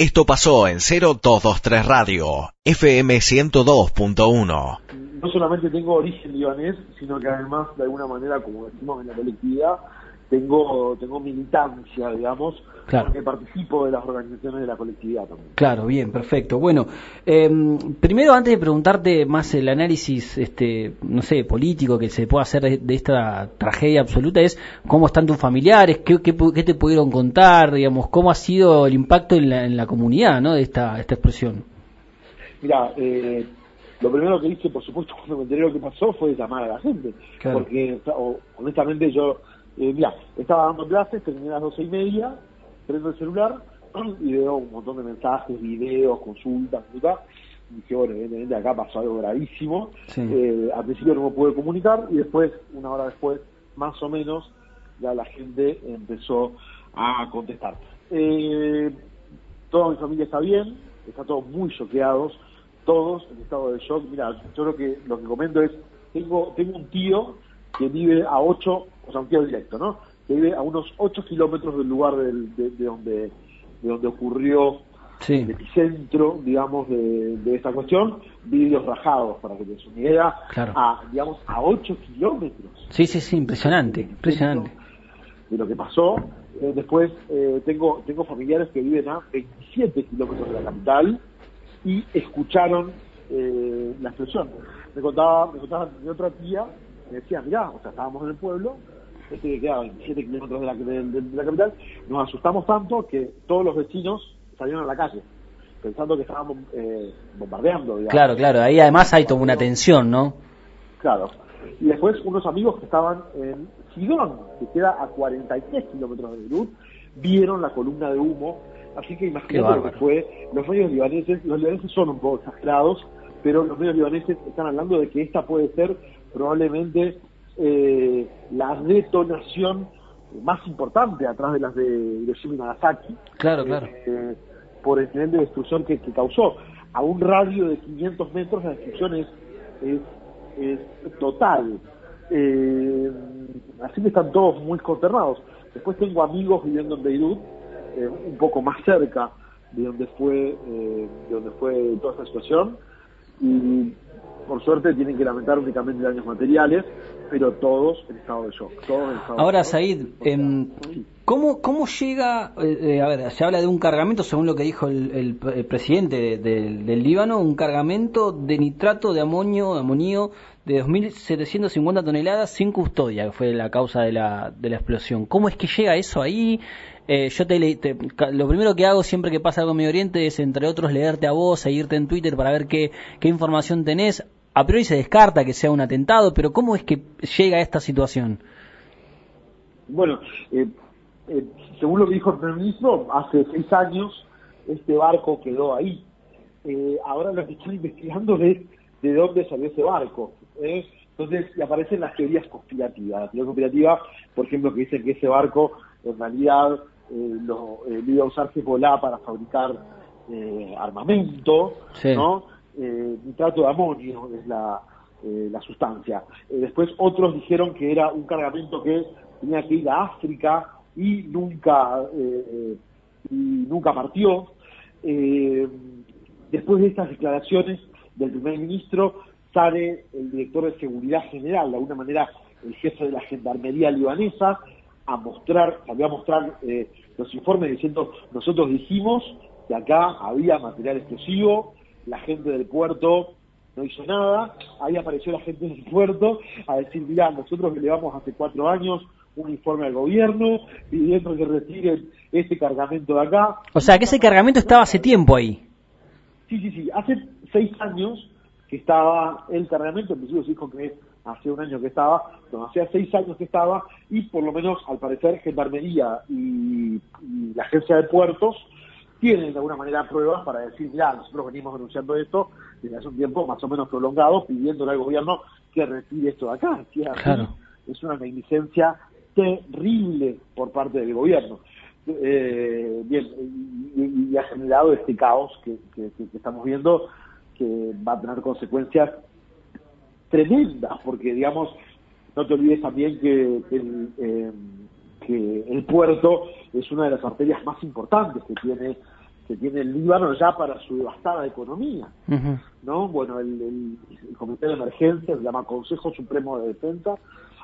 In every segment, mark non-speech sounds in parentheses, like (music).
Esto pasó en 0223 Radio, FM 102.1. No solamente tengo origen libanés, sino que además, de alguna manera, como decimos en la colectividad, tengo, tengo militancia, digamos, Claro. porque participo de las organizaciones de la colectividad también. Claro, bien, perfecto. Bueno, em, primero antes de preguntarte más el análisis, este, no sé, político que se pueda hacer de, de esta tragedia absoluta es cómo están tus familiares, qué, qué qué te pudieron contar, digamos, cómo ha sido el impacto en la, en la comunidad, ¿no? De esta, esta explosión. Mira, eh, lo primero que hice, por supuesto, (laughs) cuando me enteré lo que pasó fue llamar a la gente. Claro. Porque, o- honestamente, yo, eh, mira, estaba dando clases, terminé a las doce y media, prendo el celular (clears throat) y veo un montón de mensajes, videos, consultas, y dije, bueno, evidentemente acá pasó algo gravísimo. Sí. Eh, al principio no me pude comunicar y después, una hora después, más o menos, ya la gente empezó a contestar. Eh, toda mi familia está bien, está todos muy choqueados, todos en estado de shock. Mira, yo lo que lo que comento es, tengo tengo un tío que vive a 8, o directo, ¿no? Que vive a unos 8 kilómetros del lugar del- de, de donde de donde ocurrió Sí. el epicentro, digamos, de, de esta cuestión, vídeos rajados, para que te idea, Claro. a, digamos, a 8 kilómetros Sí, sí, sí, impresionante, impresionante. de lo que pasó. Eh, después eh, tengo tengo familiares que viven a 27 kilómetros de la capital y escucharon eh, la explosión. Me contaba, me contaba mi otra tía, me decía, mirá, o sea, estábamos en el pueblo, este que queda a 27 kilómetros de la, de- de- de la capital, nos asustamos tanto que todos los vecinos salieron a la calle, pensando que estábamos eh, bombardeando, digamos. Claro, claro, ahí además hay toda una tensión, ¿no? Claro. Y después unos amigos que estaban en Sidón, que queda a 43 kilómetros de Beirut, vieron la columna de humo. Así que imagínate lo que fue. Los medios libaneses, los libaneses son un poco exagerados, pero los medios libaneses están hablando de que esta puede ser probablemente eh, la detonación más importante atrás de las de Hiroshima y Nagasaki Claro, claro. eh, por el nivel de destrucción que, que causó. A un radio de 500 metros la destrucción es, es, es total. Eh, así que están todos muy consternados. Después tengo amigos viviendo en Beirut, eh, un poco más cerca de donde fue eh, de donde fue toda esta situación y por suerte tienen que lamentar únicamente daños materiales, pero todos en estado de shock. Todos en estado de Ahora, shock. Said, em, ¿cómo, ¿cómo llega, eh, eh, a ver, se habla de un cargamento, según lo que dijo el, el- el presidente de- del- del Líbano, un cargamento de nitrato de amonio, de amonio de 2.750 toneladas sin custodia, que fue la causa de la, de la explosión. ¿Cómo es que llega eso ahí? Eh, yo te, te- lo primero que hago siempre que pasa algo en Medio Oriente es, entre otros, leerte a vos, seguirte en Twitter para ver qué, qué información tenés. A priori se descarta que sea un atentado, pero ¿cómo es que llega a esta situación? Bueno, eh, eh, según lo que dijo el primer ministro, hace seis años este barco quedó ahí. Eh, ahora lo que están investigando es de dónde salió ese barco. ¿eh? Entonces aparecen las teorías conspirativas. La teoría conspirativa, por ejemplo, que dicen que ese barco en realidad lo, iba a usar Hezbollah para fabricar eh, armamento, Sí. ¿no? Eh, nitrato de amonio es la, eh, la sustancia. Eh, después otros dijeron que era un cargamento que tenía que ir a África y nunca y nunca partió. Después de estas declaraciones del primer ministro sale el director de seguridad general, de alguna manera el jefe de la gendarmería libanesa, a mostrar, salió a mostrar los informes diciendo nosotros dijimos que acá había material explosivo, la gente del puerto no hizo nada, ahí apareció la gente del puerto a decir, mira, nosotros le llevamos hace cuatro años un informe al gobierno pidiendo que retiren este cargamento de acá. O sea, que ese cargamento estaba hace tiempo ahí. Sí, sí, sí, hace seis años que estaba el cargamento, en principio se dijo que hace un año que estaba, no, hacía seis años que estaba, y por lo menos al parecer Gendarmería y, y la agencia de puertos tienen de alguna manera pruebas para decir, mira, nosotros venimos denunciando esto desde hace un tiempo más o menos prolongado, pidiéndole al gobierno que retire esto de acá. Es así, Claro. Es una negligencia terrible por parte del gobierno. Eh, bien, y, y ha generado este caos que, que- que- que estamos viendo que va a tener consecuencias tremendas, porque digamos, no te olvides también que el, eh, que el puerto es una de las arterias más importantes que tiene que tiene el Líbano ya para su devastada economía. ¿no? Bueno, el, Comité de Emergencia, se llama Consejo Supremo de Defensa,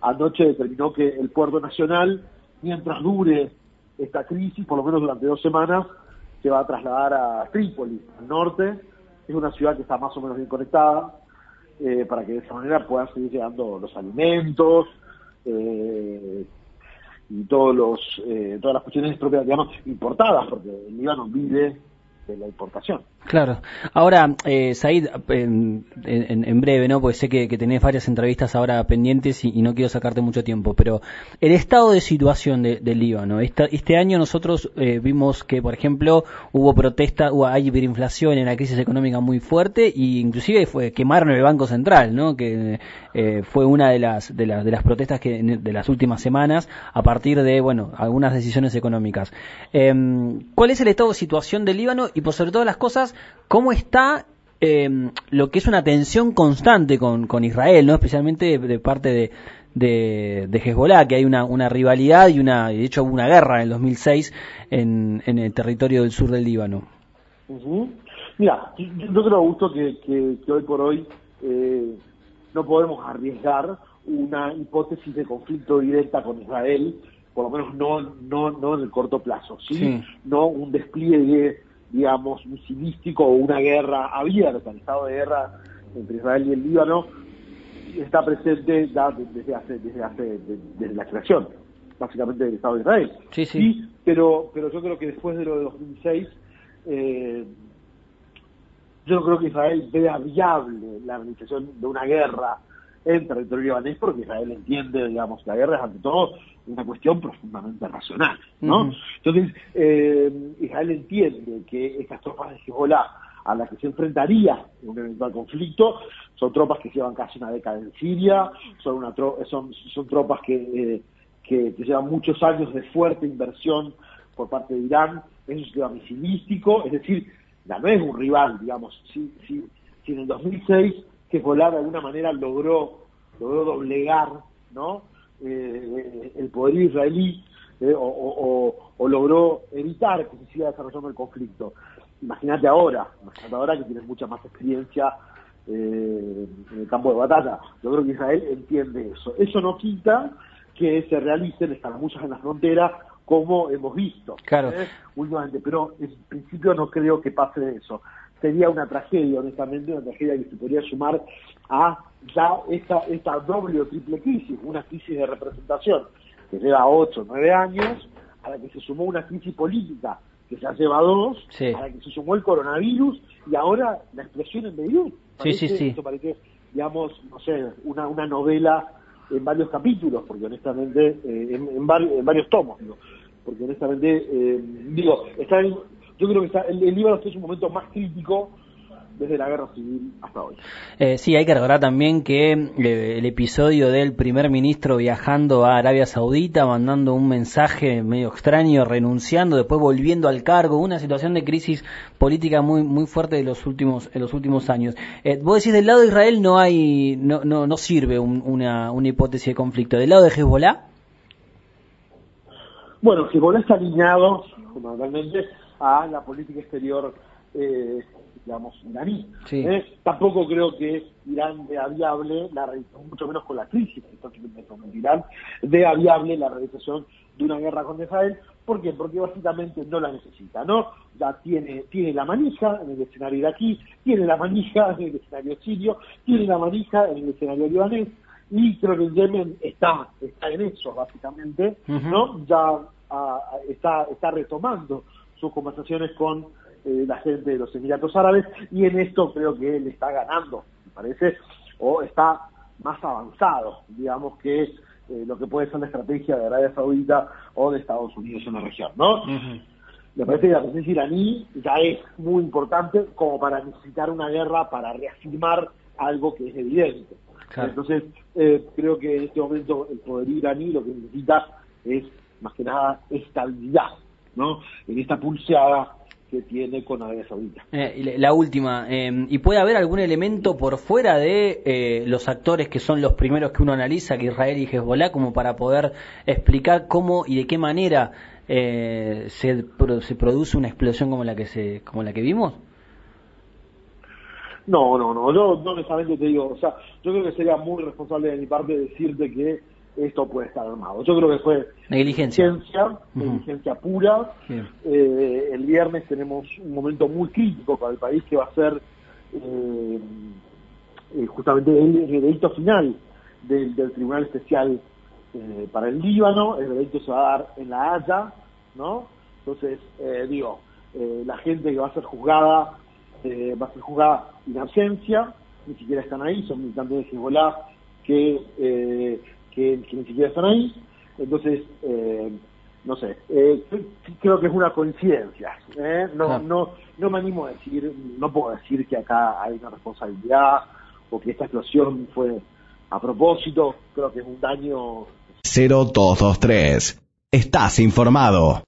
anoche determinó que el puerto nacional, mientras dure esta crisis, por lo menos durante dos semanas, se va a trasladar a Trípoli, al norte. Es una ciudad que está más o menos bien conectada, eh, para que de esa manera puedan seguir llegando los alimentos, eh, y todos los, eh, todas las cuestiones propias, digamos, importadas, porque el Líbano vive de la importación. Claro. Ahora, eh, Said, en, en, breve, ¿no? Porque sé que, tenés varias entrevistas ahora pendientes y, no quiero sacarte mucho tiempo, pero el estado de situación del Líbano. este año nosotros eh, vimos que, por ejemplo, hubo protesta, hubo, hay hiperinflación, en la crisis económica muy fuerte, e inclusive fue quemaron el Banco Central, ¿no? Que eh, fue una de las, de las, de las protestas que, de las últimas semanas a partir de, bueno, algunas decisiones económicas. Em, ¿Cuál es el estado de situación del Líbano y, por sobre todas las cosas, cómo está eh, lo que es una tensión constante con, con Israel, no especialmente de, parte de, de, Hezbollah, que hay una, una rivalidad y una, de hecho hubo una guerra en el 2006 en, en el territorio del sur del Líbano. Mira, yo creo, Augusto, que, que, hoy por hoy eh, no podemos arriesgar una hipótesis de conflicto directa con Israel, por lo menos no, no, no en el corto plazo, ¿sí? sí. No un despliegue digamos, misilístico o una guerra abierta, el estado de guerra entre Israel y el Líbano está presente ya desde hace, desde hace, desde la creación, básicamente del Estado de Israel. Sí, sí. pero, pero yo creo que después de lo de 2006, eh, yo creo que Israel vea viable la realización de una guerra en territorio libanés porque Israel entiende, digamos, la guerra es ante todo una cuestión profundamente racional, ¿no? Entonces, eh, Israel entiende que estas tropas de Hezbollah a las que se enfrentaría en un eventual conflicto son tropas que llevan casi una década en Siria, son, una son, son tropas que, eh, que, llevan muchos años de fuerte inversión por parte de Irán, es un sistema misilístico, es decir, ya no es un rival, digamos, si, si, si en el 2006 Hezbollah de alguna manera logró, logró doblegar, ¿no? Eh, el poder israelí eh, o, logró evitar que se siga desarrollando el conflicto. Imagínate ahora, imagínate ahora que tienes mucha más experiencia eh, en el campo de batalla. Yo creo que Israel entiende eso. Eso no quita que se realicen escaramuzas en la frontera como hemos visto claro. últimamente, pero en principio no creo que pase eso. Sería una tragedia, honestamente, una tragedia que se podría sumar a ya esta, esta doble o triple crisis, una crisis de representación que lleva 8 o 9 años, a la que se sumó una crisis política que se lleva dos, a la que se sumó el coronavirus y ahora la explosión en Beirut. sí, sí, sí. Esto parece, digamos, no sé, una, una novela en varios capítulos, porque honestamente, eh, en, en, varios tomos, digo, porque honestamente, eh, digo, está yo creo que está, el, el Líbano está en un momento más crítico desde la guerra civil hasta hoy. Eh, sí, hay que recordar también que eh, el episodio del primer ministro viajando a Arabia Saudita, mandando un mensaje medio extraño, renunciando, después volviendo al cargo, una situación de crisis política muy muy fuerte de los últimos en los últimos años. Eh, vos decís del lado de Israel no hay no no, no sirve una, una hipótesis de conflicto. Del lado de Hezbollah. Bueno, Hezbollah está alineado fundamentalmente a la política exterior eh, digamos, iraní. ¿eh? Tampoco creo que Irán vea viable la mucho menos con la crisis que está Irán, vea viable la realización de una guerra con Israel. ¿Por qué? Porque básicamente no la necesita, ¿no? Ya tiene, tiene la manija en el escenario iraquí, tiene la manija en el escenario sirio, tiene la manija en el escenario libanés, y creo que Yemen está, está en eso, básicamente, ¿no? Ya ah, está, está retomando sus conversaciones con eh, la gente de los Emiratos Árabes y en esto creo que él está ganando, me parece, o está más avanzado, digamos, que eh, lo que puede ser la estrategia de Arabia Saudita o de Estados Unidos en la región, ¿no? Me parece que la presencia iraní ya es muy importante como para necesitar una guerra para reafirmar algo que es evidente. Entonces, eh, creo que en este momento el poder iraní lo que necesita es, más que nada, estabilidad, ¿no? En esta pulseada que tiene con Arabia Saudita. Eh, la última, em, ¿y puede haber algún elemento por fuera de eh, los actores que son los primeros que uno analiza, que Israel y Hezbollah, como para poder explicar cómo y de qué manera eh, se, se produce una explosión como la que se como la que vimos? No, no, no, yo no necesariamente te digo, o sea, yo creo que sería muy responsable de mi parte decirte que esto puede estar armado. Yo creo que fue negligencia, negligencia, pura. Eh, el viernes tenemos un momento muy crítico para el país que va a ser eh, eh, justamente el veredicto final del, Tribunal Especial para el Líbano. El veredicto se va a dar en La Haya, ¿no? Entonces, digo, la gente que va a ser juzgada va a ser juzgada en ausencia, ni siquiera están ahí, son militantes de Hezbollah que siquiera están ahí. Entonces, eh, no sé, eh, creo que es una coincidencia. ¿eh? No, no, no me animo a decir, no puedo decir que acá hay una responsabilidad o que esta explosión fue a propósito. Creo que es un daño. 0223. Estás informado.